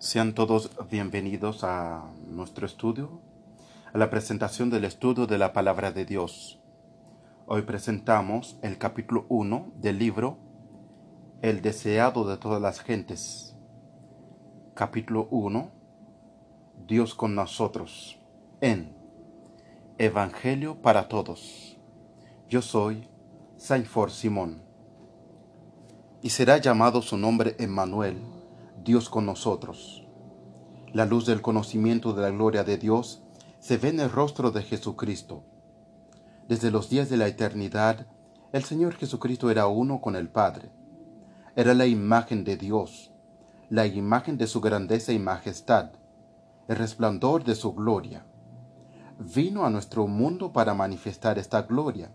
Sean todos bienvenidos a nuestro estudio, a la presentación del estudio de la palabra de Dios. Hoy presentamos el capítulo 1 del libro El deseado de todas las gentes. Capítulo 1 Dios con nosotros en Evangelio para todos. Yo soy Saint For Simón. Y será llamado su nombre Emmanuel Dios con nosotros. La luz del conocimiento de la gloria de Dios se ve en el rostro de Jesucristo. Desde los días de la eternidad, el Señor Jesucristo era uno con el Padre. Era la imagen de Dios, la imagen de su grandeza y majestad, el resplandor de su gloria. Vino a nuestro mundo para manifestar esta gloria.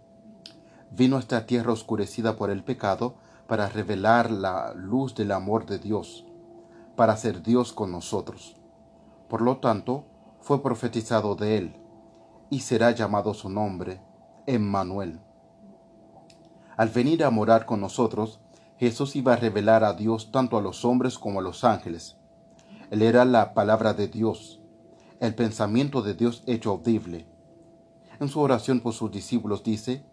Vino a esta tierra oscurecida por el pecado para revelar la luz del amor de Dios para ser Dios con nosotros. Por lo tanto, fue profetizado de él, y será llamado su nombre, Emmanuel. Al venir a morar con nosotros, Jesús iba a revelar a Dios tanto a los hombres como a los ángeles. Él era la palabra de Dios, el pensamiento de Dios hecho audible. En su oración por sus discípulos dice,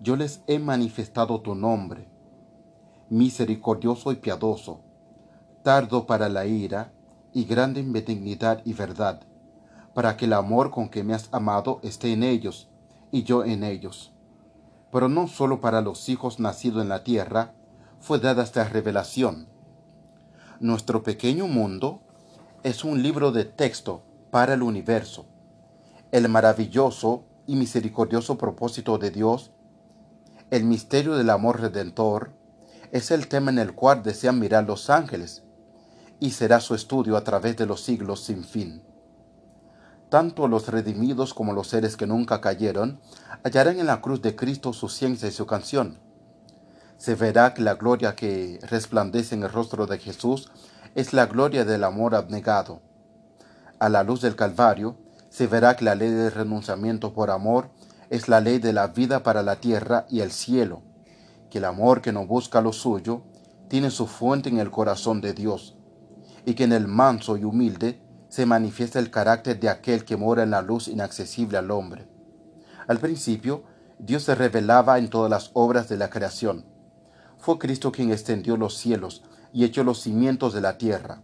Yo les he manifestado tu nombre, misericordioso y piadoso, tardo para la ira y grande en benignidad y verdad, para que el amor con que me has amado esté en ellos y yo en ellos. Pero no sólo para los hijos nacidos en la tierra fue dada esta revelación. Nuestro pequeño mundo es un libro de texto para el universo. El maravilloso y misericordioso propósito de Dios, el misterio del amor redentor, es el tema en el cual desean mirar los ángeles y será su estudio a través de los siglos sin fin. Tanto los redimidos como los seres que nunca cayeron hallarán en la cruz de Cristo su ciencia y su canción. Se verá que la gloria que resplandece en el rostro de Jesús es la gloria del amor abnegado. A la luz del Calvario se verá que la ley del renunciamiento por amor es la ley de la vida para la tierra y el cielo, que el amor que no busca lo suyo tiene su fuente en el corazón de Dios y que en el manso y humilde se manifiesta el carácter de aquel que mora en la luz inaccesible al hombre. Al principio, Dios se revelaba en todas las obras de la creación. Fue Cristo quien extendió los cielos y echó los cimientos de la tierra.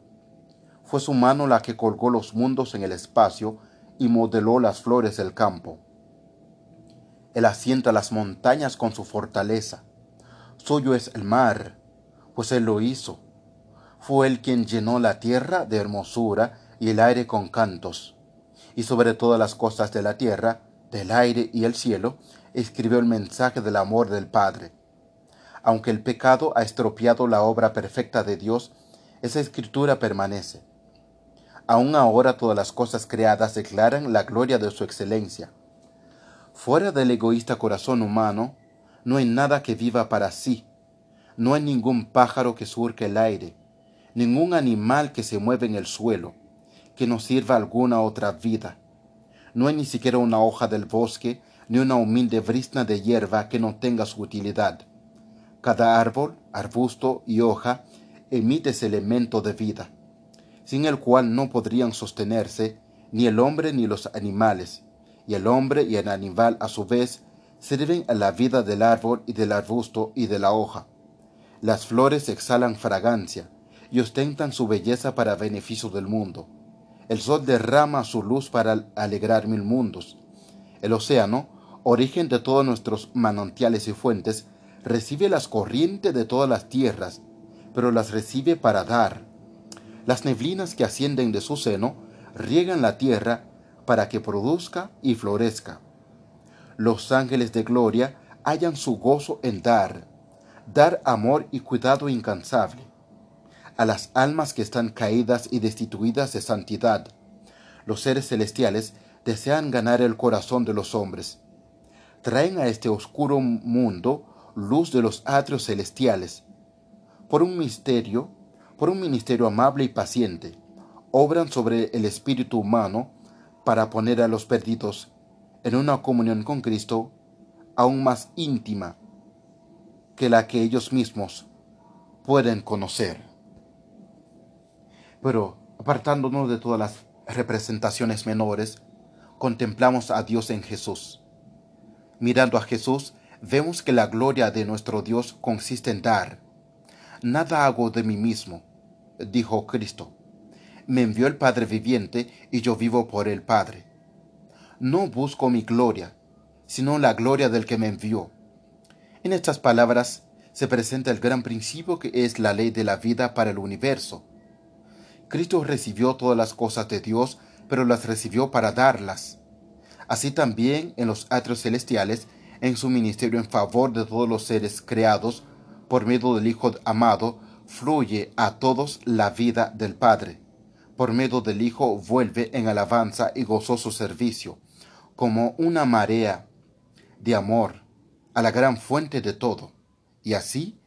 Fue su mano la que colgó los mundos en el espacio y modeló las flores del campo. Él asienta las montañas con su fortaleza. Suyo es el mar, pues Él lo hizo fue él quien llenó la tierra de hermosura y el aire con cantos. Y sobre todas las cosas de la tierra, del aire y el cielo, escribió el mensaje del amor del Padre. Aunque el pecado ha estropeado la obra perfecta de Dios, esa escritura permanece. Aún ahora todas las cosas creadas declaran la gloria de su excelencia. Fuera del egoísta corazón humano, no hay nada que viva para sí, no hay ningún pájaro que surque el aire, ningún animal que se mueve en el suelo, que no sirva alguna otra vida. No hay ni siquiera una hoja del bosque, ni una humilde brisna de hierba que no tenga su utilidad. Cada árbol, arbusto y hoja emite ese elemento de vida, sin el cual no podrían sostenerse ni el hombre ni los animales, y el hombre y el animal a su vez sirven a la vida del árbol y del arbusto y de la hoja. Las flores exhalan fragancia, y ostentan su belleza para beneficio del mundo. El sol derrama su luz para alegrar mil mundos. El océano, origen de todos nuestros manantiales y fuentes, recibe las corrientes de todas las tierras, pero las recibe para dar. Las neblinas que ascienden de su seno riegan la tierra para que produzca y florezca. Los ángeles de gloria hallan su gozo en dar, dar amor y cuidado incansable a las almas que están caídas y destituidas de santidad. Los seres celestiales desean ganar el corazón de los hombres. Traen a este oscuro mundo luz de los atrios celestiales. Por un misterio, por un ministerio amable y paciente, obran sobre el espíritu humano para poner a los perdidos en una comunión con Cristo aún más íntima que la que ellos mismos pueden conocer. Pero Apartándonos de todas las representaciones menores, contemplamos a Dios en Jesús. Mirando a Jesús, vemos que la gloria de nuestro Dios consiste en dar. Nada hago de mí mismo, dijo Cristo. Me envió el Padre viviente y yo vivo por el Padre. No busco mi gloria, sino la gloria del que me envió. En estas palabras se presenta el gran principio que es la ley de la vida para el universo. Cristo recibió todas las cosas de Dios, pero las recibió para darlas. Así también en los atrios celestiales, en su ministerio en favor de todos los seres creados, por medio del Hijo amado, fluye a todos la vida del Padre. Por medio del Hijo vuelve en alabanza y gozoso servicio, como una marea de amor a la gran fuente de todo. Y así,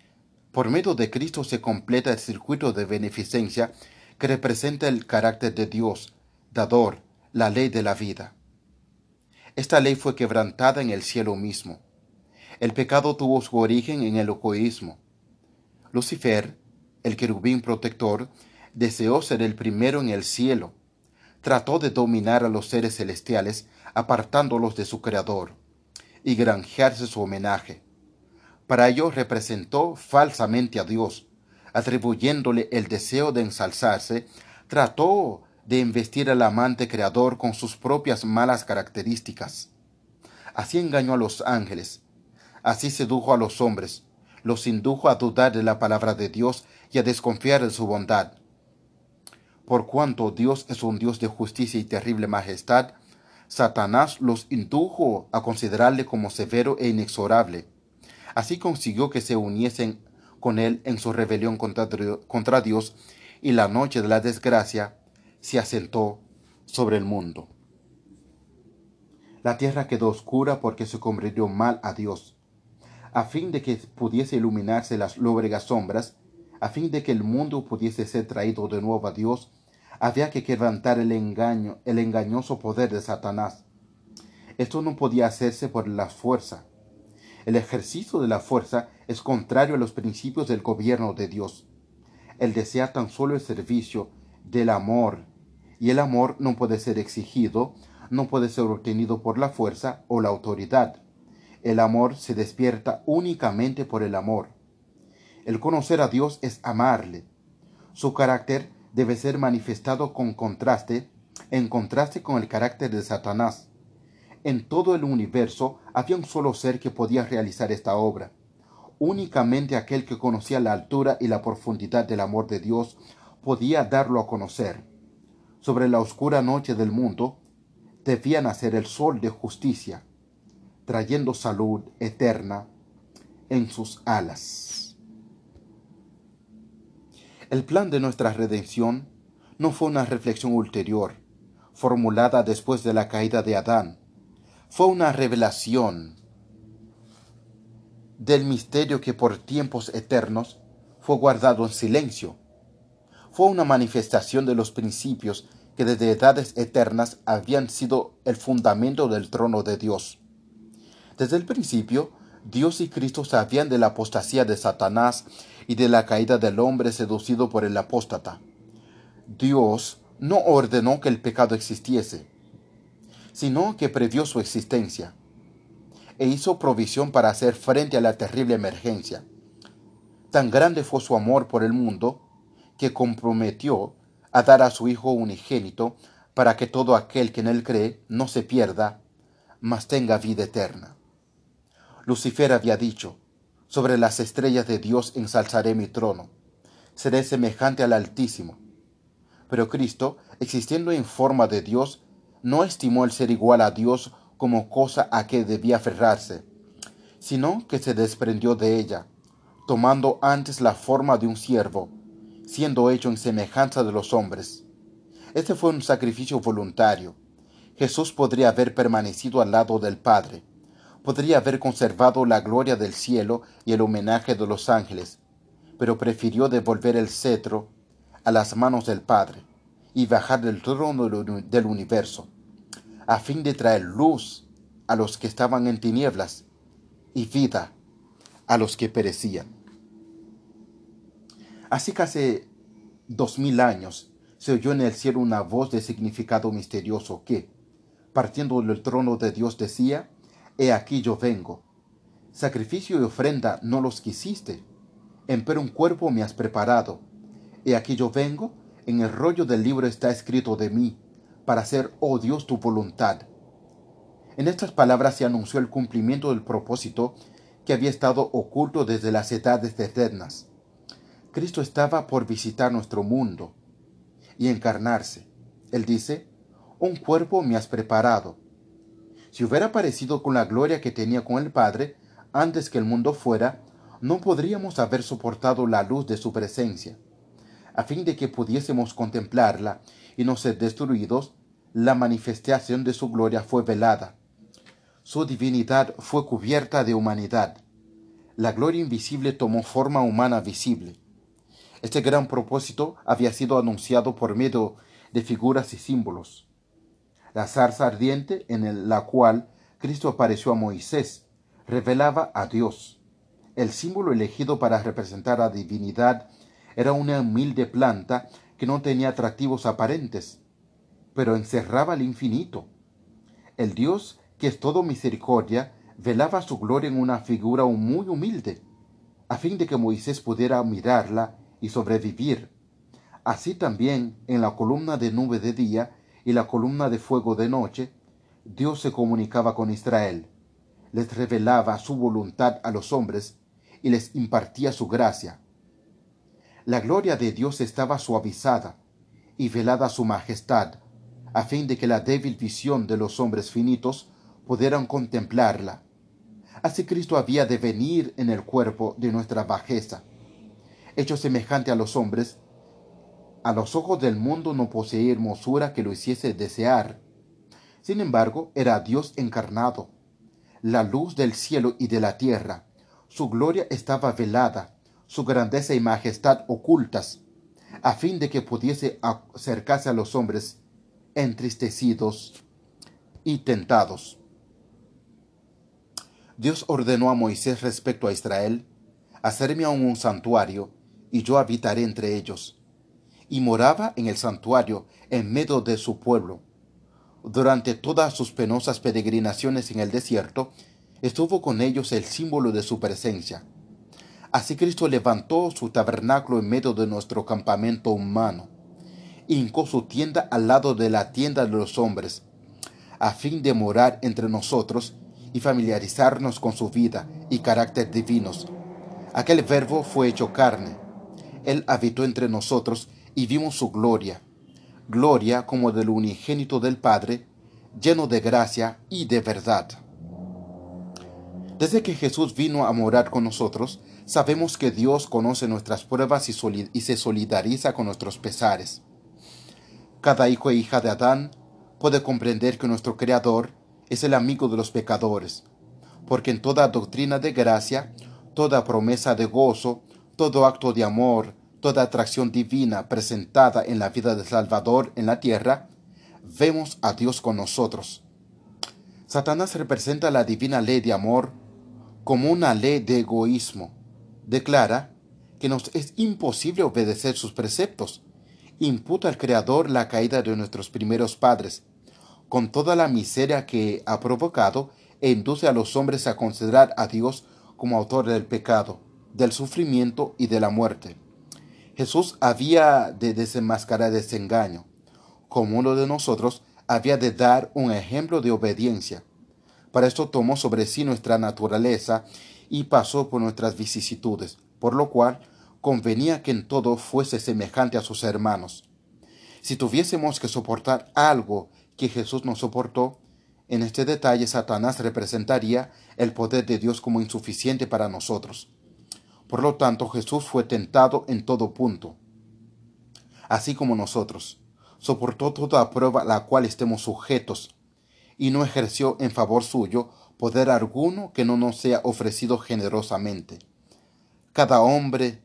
por medio de Cristo se completa el circuito de beneficencia que representa el carácter de Dios, dador, la ley de la vida. Esta ley fue quebrantada en el cielo mismo. El pecado tuvo su origen en el egoísmo. Lucifer, el querubín protector, deseó ser el primero en el cielo. Trató de dominar a los seres celestiales, apartándolos de su Creador, y granjearse su homenaje. Para ello representó falsamente a Dios, atribuyéndole el deseo de ensalzarse, trató de investir al amante creador con sus propias malas características. Así engañó a los ángeles, así sedujo a los hombres, los indujo a dudar de la palabra de Dios y a desconfiar de su bondad. Por cuanto Dios es un Dios de justicia y terrible majestad, Satanás los indujo a considerarle como severo e inexorable. Así consiguió que se uniesen con él en su rebelión contra, Dios, y la noche de la desgracia se asentó sobre el mundo. La tierra quedó oscura porque se convirtió mal a Dios. A fin de que pudiese iluminarse las lóbregas sombras, a fin de que el mundo pudiese ser traído de nuevo a Dios, había que quebrantar el engaño, el engañoso poder de Satanás. Esto no podía hacerse por la fuerza, el ejercicio de la fuerza es contrario a los principios del gobierno de Dios. Él desea tan solo el servicio del amor, y el amor no puede ser exigido, no puede ser obtenido por la fuerza o la autoridad. El amor se despierta únicamente por el amor. El conocer a Dios es amarle. Su carácter debe ser manifestado con contraste, en contraste con el carácter de Satanás. En todo el universo había un solo ser que podía realizar esta obra. Únicamente aquel que conocía la altura y la profundidad del amor de Dios podía darlo a conocer. Sobre la oscura noche del mundo debía nacer el sol de justicia, trayendo salud eterna en sus alas. El plan de nuestra redención no fue una reflexión ulterior, formulada después de la caída de Adán, fue una revelación del misterio que por tiempos eternos fue guardado en silencio. Fue una manifestación de los principios que desde edades eternas habían sido el fundamento del trono de Dios. Desde el principio, Dios y Cristo sabían de la apostasía de Satanás y de la caída del hombre seducido por el apóstata. Dios no ordenó que el pecado existiese, sino que previó su existencia e hizo provisión para hacer frente a la terrible emergencia. Tan grande fue su amor por el mundo que comprometió a dar a su Hijo unigénito para que todo aquel que en él cree no se pierda, mas tenga vida eterna. Lucifer había dicho, sobre las estrellas de Dios ensalzaré mi trono, seré semejante al Altísimo. Pero Cristo, existiendo en forma de Dios, no estimó el ser igual a Dios como cosa a que debía aferrarse, sino que se desprendió de ella, tomando antes la forma de un siervo, siendo hecho en semejanza de los hombres. Este fue un sacrificio voluntario. Jesús podría haber permanecido al lado del Padre, podría haber conservado la gloria del cielo y el homenaje de los ángeles, pero prefirió devolver el cetro a las manos del Padre y bajar del trono del universo a fin de traer luz a los que estaban en tinieblas y vida a los que perecían. Así que hace dos mil años se oyó en el cielo una voz de significado misterioso que, partiendo del trono de Dios, decía, He aquí yo vengo. Sacrificio y ofrenda no los quisiste, empero un cuerpo me has preparado. He aquí yo vengo, en el rollo del libro está escrito de mí, para hacer, oh Dios, tu voluntad. En estas palabras se anunció el cumplimiento del propósito que había estado oculto desde las edades eternas. Cristo estaba por visitar nuestro mundo y encarnarse. Él dice, un cuerpo me has preparado. Si hubiera aparecido con la gloria que tenía con el Padre antes que el mundo fuera, no podríamos haber soportado la luz de su presencia. A fin de que pudiésemos contemplarla y no ser destruidos, la manifestación de su gloria fue velada. Su divinidad fue cubierta de humanidad. La gloria invisible tomó forma humana visible. Este gran propósito había sido anunciado por medio de figuras y símbolos. La zarza ardiente en la cual Cristo apareció a Moisés revelaba a Dios. El símbolo elegido para representar a divinidad era una humilde planta que no tenía atractivos aparentes, pero encerraba el infinito. El Dios, que es todo misericordia, velaba su gloria en una figura muy humilde, a fin de que Moisés pudiera mirarla y sobrevivir. Así también en la columna de nube de día y la columna de fuego de noche, Dios se comunicaba con Israel, les revelaba su voluntad a los hombres y les impartía su gracia. La gloria de Dios estaba suavizada y velada su majestad, a fin de que la débil visión de los hombres finitos pudieran contemplarla. Así Cristo había de venir en el cuerpo de nuestra bajeza hecho semejante a los hombres, a los ojos del mundo no poseía hermosura que lo hiciese desear. Sin embargo, era Dios encarnado, la luz del cielo y de la tierra. Su gloria estaba velada, su grandeza y majestad ocultas, a fin de que pudiese acercarse a los hombres entristecidos y tentados. Dios ordenó a Moisés respecto a Israel, hacerme aún un santuario y yo habitaré entre ellos. Y moraba en el santuario, en medio de su pueblo. Durante todas sus penosas peregrinaciones en el desierto, estuvo con ellos el símbolo de su presencia. Así Cristo levantó su tabernáculo en medio de nuestro campamento humano, hincó su tienda al lado de la tienda de los hombres, a fin de morar entre nosotros y familiarizarnos con su vida y carácter divinos. Aquel verbo fue hecho carne él habitó entre nosotros y vimos su gloria, gloria como del unigénito del Padre, lleno de gracia y de verdad. Desde que Jesús vino a morar con nosotros, sabemos que Dios conoce nuestras pruebas y, se solidariza con nuestros pesares. Cada hijo e hija de Adán puede comprender que nuestro Creador es el amigo de los pecadores, porque en toda doctrina de gracia, toda promesa de gozo, todo acto de amor, toda atracción divina presentada en la vida del Salvador en la tierra, vemos a Dios con nosotros. Satanás representa la divina ley de amor como una ley de egoísmo. Declara que nos es imposible obedecer sus preceptos. Imputa al Creador la caída de nuestros primeros padres, con toda la miseria que ha provocado, e induce a los hombres a considerar a Dios como autor del pecado del sufrimiento y de la muerte. Jesús había de desenmascarar ese engaño. Como uno de nosotros, había de dar un ejemplo de obediencia. Para esto tomó sobre sí nuestra naturaleza y pasó por nuestras vicisitudes, por lo cual convenía que en todo fuese semejante a sus hermanos. Si tuviésemos que soportar algo que Jesús no soportó, en este detalle Satanás representaría el poder de Dios como insuficiente para nosotros. Por lo tanto, Jesús fue tentado en todo punto, así como nosotros. Soportó toda prueba a la cual estemos sujetos, y no ejerció en favor suyo poder alguno que no nos sea ofrecido generosamente. Cada hombre,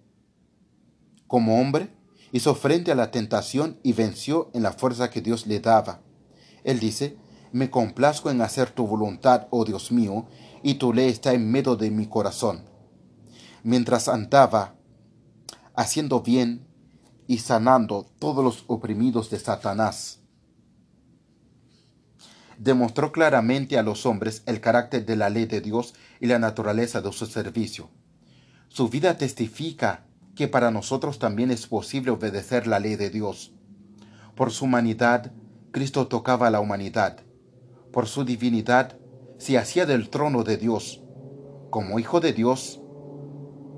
como hombre, hizo frente a la tentación y venció en la fuerza que Dios le daba. Él dice, me complazco en hacer tu voluntad, oh Dios mío, y tu ley está en medio de mi corazón mientras andaba haciendo bien y sanando todos los oprimidos de Satanás. Demostró claramente a los hombres el carácter de la ley de Dios y la naturaleza de su servicio. Su vida testifica que para nosotros también es posible obedecer la ley de Dios. Por su humanidad, Cristo tocaba a la humanidad. Por su divinidad, se hacía del trono de Dios. Como hijo de Dios,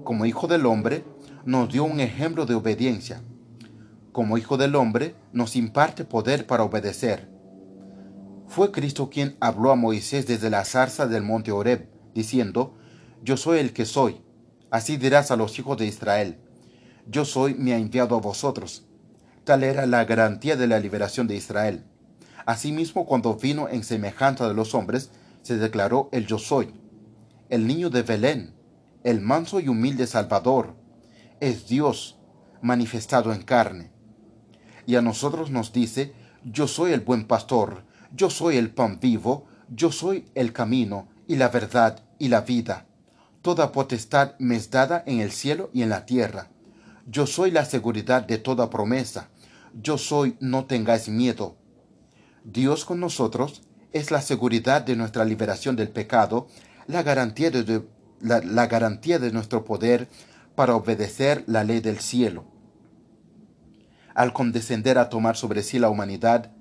como hijo del hombre, nos dio un ejemplo de obediencia como Hijo del Hombre, nos imparte poder para obedecer. Fue Cristo quien habló a Moisés desde la zarza del monte Horeb, diciendo, Yo soy el que soy. Así dirás a los hijos de Israel, Yo soy, me ha enviado a vosotros. Tal era la garantía de la liberación de Israel. Asimismo, cuando vino en semejanza de los hombres, se declaró el Yo soy. El niño de Belén, el manso y humilde Salvador, es Dios manifestado en carne y a nosotros nos dice, yo soy el buen pastor, yo soy el pan vivo, yo soy el camino y la verdad y la vida. Toda potestad me es dada en el cielo y en la tierra. Yo soy la seguridad de toda promesa. Yo soy, no tengáis miedo. Dios con nosotros es la seguridad de nuestra liberación del pecado, la garantía de, la garantía de nuestro poder para obedecer la ley del cielo. Al condescender a tomar sobre sí la humanidad,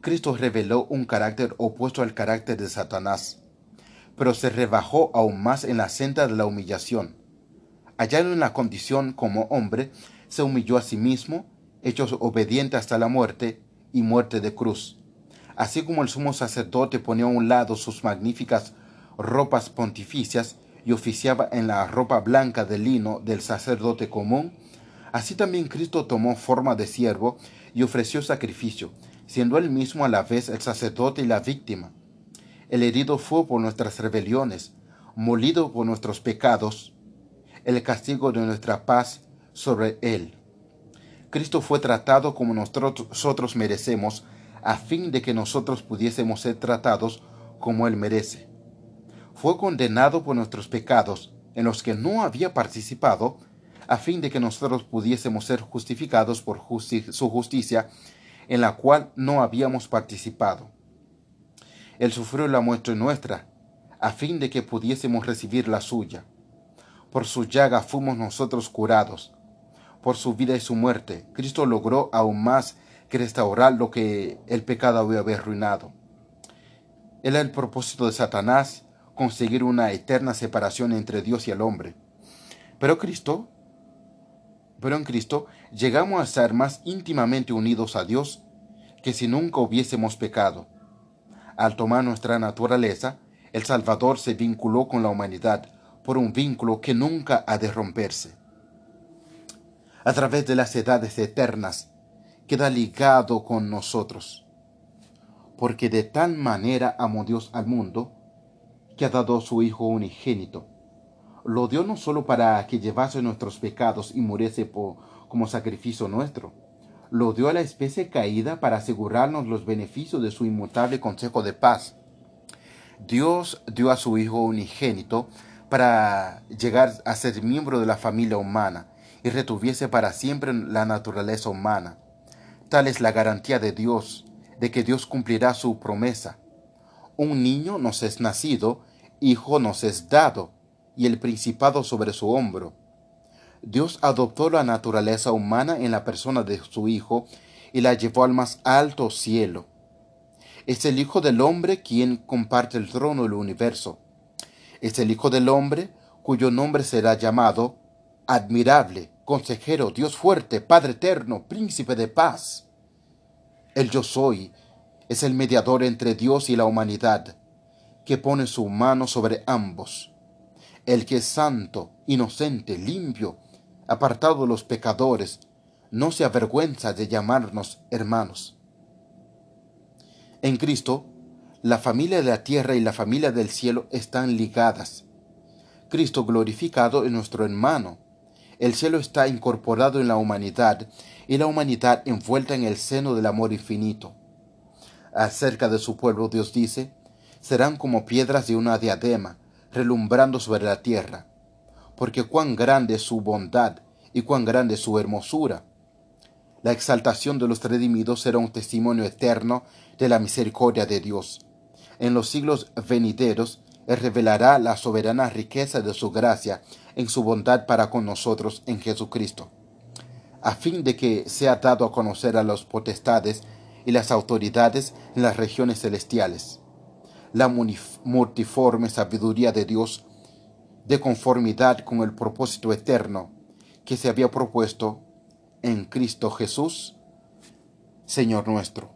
Cristo reveló un carácter opuesto al carácter de Satanás, pero se rebajó aún más en la senda de la humillación. Hallado en la condición como hombre, se humilló a sí mismo, hecho obediente hasta la muerte y muerte de cruz. Así como el sumo sacerdote ponía a un lado sus magníficas ropas pontificias y oficiaba en la ropa blanca de lino del sacerdote común, Así también Cristo tomó forma de siervo y ofreció sacrificio, siendo él mismo a la vez el sacerdote y la víctima. El herido fue por nuestras rebeliones, molido por nuestros pecados, el castigo de nuestra paz sobre él. Cristo fue tratado como nosotros merecemos, a fin de que nosotros pudiésemos ser tratados como Él merece. Fue condenado por nuestros pecados, en los que no había participado, a fin de que nosotros pudiésemos ser justificados por su justicia, en la cual no habíamos participado. Él sufrió la muerte nuestra, a fin de que pudiésemos recibir la suya. Por su llaga fuimos nosotros curados. Por su vida y su muerte, Cristo logró aún más que restaurar lo que el pecado había arruinado. Era el propósito de Satanás conseguir una eterna separación entre Dios y el hombre. Pero Cristo pero en Cristo llegamos a ser más íntimamente unidos a Dios que si nunca hubiésemos pecado. Al tomar nuestra naturaleza, el Salvador se vinculó con la humanidad por un vínculo que nunca ha de romperse. A través de las edades eternas, queda ligado con nosotros. Porque de tal manera amó Dios al mundo, que ha dado su Hijo unigénito, lo dio no solo para que llevase nuestros pecados y muriese como sacrificio nuestro, lo dio a la especie caída para asegurarnos los beneficios de su inmutable consejo de paz. Dios dio a su Hijo unigénito para llegar a ser miembro de la familia humana y retuviese para siempre la naturaleza humana. Tal es la garantía de Dios, de que Dios cumplirá su promesa. Un niño nos es nacido, hijo nos es dado, y el principado sobre su hombro. Dios adoptó la naturaleza humana en la persona de su Hijo y la llevó al más alto cielo. Es el Hijo del Hombre quien comparte el trono del universo. Es el Hijo del Hombre cuyo nombre será llamado admirable, consejero, Dios fuerte, Padre eterno, príncipe de paz. El yo soy es el mediador entre Dios y la humanidad, que pone su mano sobre ambos el que es santo, inocente, limpio, apartado de los pecadores, no se avergüenza de llamarnos hermanos. En Cristo, la familia de la tierra y la familia del cielo están ligadas. Cristo glorificado es nuestro hermano. El cielo está incorporado en la humanidad y la humanidad envuelta en el seno del amor infinito. Acerca de su pueblo Dios dice, serán como piedras de una diadema, relumbrando sobre la tierra, porque cuán grande es su bondad y cuán grande es su hermosura. La exaltación de los redimidos será un testimonio eterno de la misericordia de Dios. En los siglos venideros, revelará la soberana riqueza de su gracia en su bondad para con nosotros en Jesucristo, a fin de que sea dado a conocer a los potestades y las autoridades en las regiones celestiales. La multiforme sabiduría de Dios, de conformidad con el propósito eterno que se había propuesto en Cristo Jesús, Señor nuestro.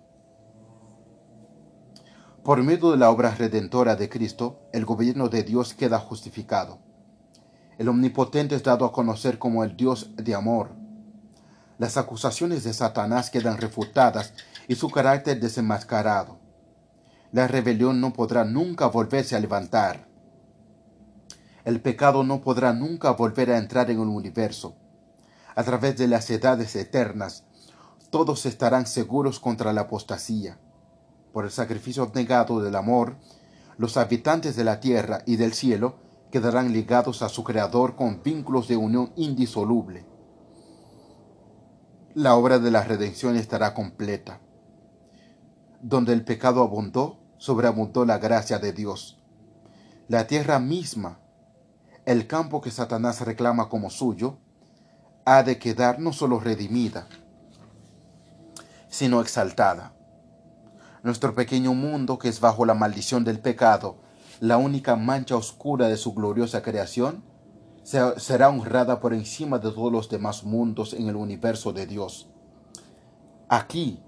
Por medio de la obra redentora de Cristo, el gobierno de Dios queda justificado. El Omnipotente es dado a conocer como el Dios de amor. Las acusaciones de Satanás quedan refutadas y su carácter desenmascarado. La rebelión no podrá nunca volverse a levantar. El pecado no podrá nunca volver a entrar en el universo. A través de las edades eternas, todos estarán seguros contra la apostasía. Por el sacrificio negado del amor, los habitantes de la tierra y del cielo quedarán ligados a su Creador con vínculos de unión indisoluble. La obra de la redención estará completa. Donde el pecado abundó, sobreabundó la gracia de Dios. La tierra misma, el campo que Satanás reclama como suyo, ha de quedar no solo redimida, sino exaltada. Nuestro pequeño mundo, que es bajo la maldición del pecado, la única mancha oscura de su gloriosa creación, será honrada por encima de todos los demás mundos en el universo de Dios. Aquí,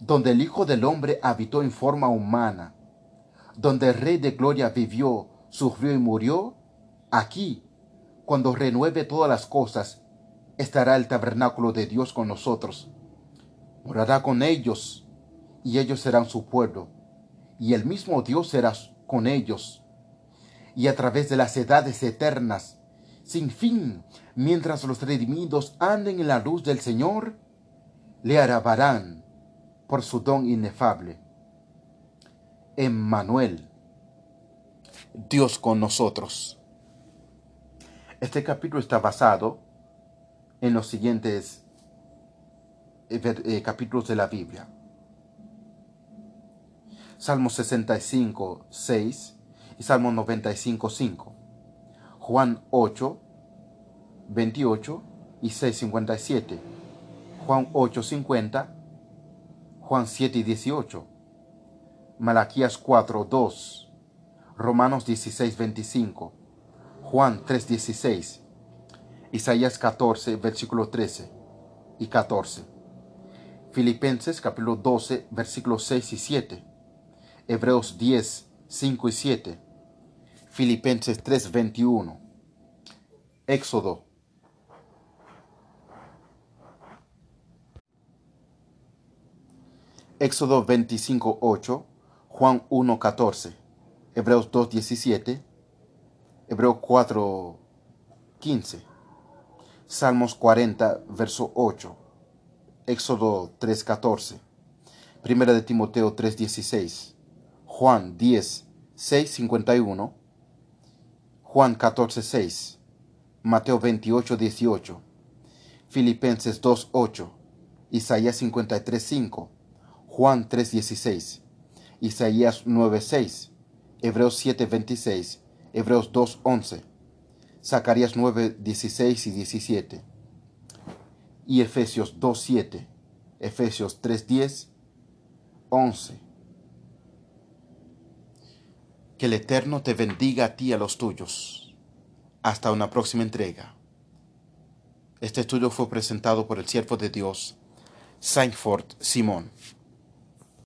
donde el Hijo del Hombre habitó en forma humana, donde el Rey de Gloria vivió, sufrió y murió, aquí, cuando renueve todas las cosas, estará el tabernáculo de Dios con nosotros. Morará con ellos, y ellos serán su pueblo, y el mismo Dios será con ellos. Y a través de las edades eternas, sin fin, mientras los redimidos anden en la luz del Señor, le alabarán por su don inefable. Emmanuel, Dios con nosotros. Este capítulo está basado en los siguientes eh, capítulos de la Biblia. Salmo 65, 6 y Salmo 95, 5. Juan 8, 28 y 6, 57. Juan 8, 50 Juan 7 y 18, Malaquías 4, 2, Romanos 16, 25, Juan 3, 16, Isaías 14, versículo 13 y 14, Filipenses capítulo 12, versículos 6 y 7, Hebreos 10, 5 y 7, Filipenses 3, 21, Éxodo. Éxodo 25.8, Juan 1.14, Hebreos 2.17, Hebreos 4.15, Salmos 40, verso 8, Éxodo 3.14, Primera de Timoteo 3.16, Juan 10, 51, Juan 14.6, Mateo 28, 18, Filipenses 2.8, Isaías 53.5, Juan 3:16, Isaías 9:6, Hebreos 7:26, Hebreos 2:11, Zacarías 9:16 y 17, y Efesios 2:7, Efesios 3:10, 11. Que el Eterno te bendiga a ti y a los tuyos. Hasta una próxima entrega. Este estudio fue presentado por el siervo de Dios, Saintford Simón.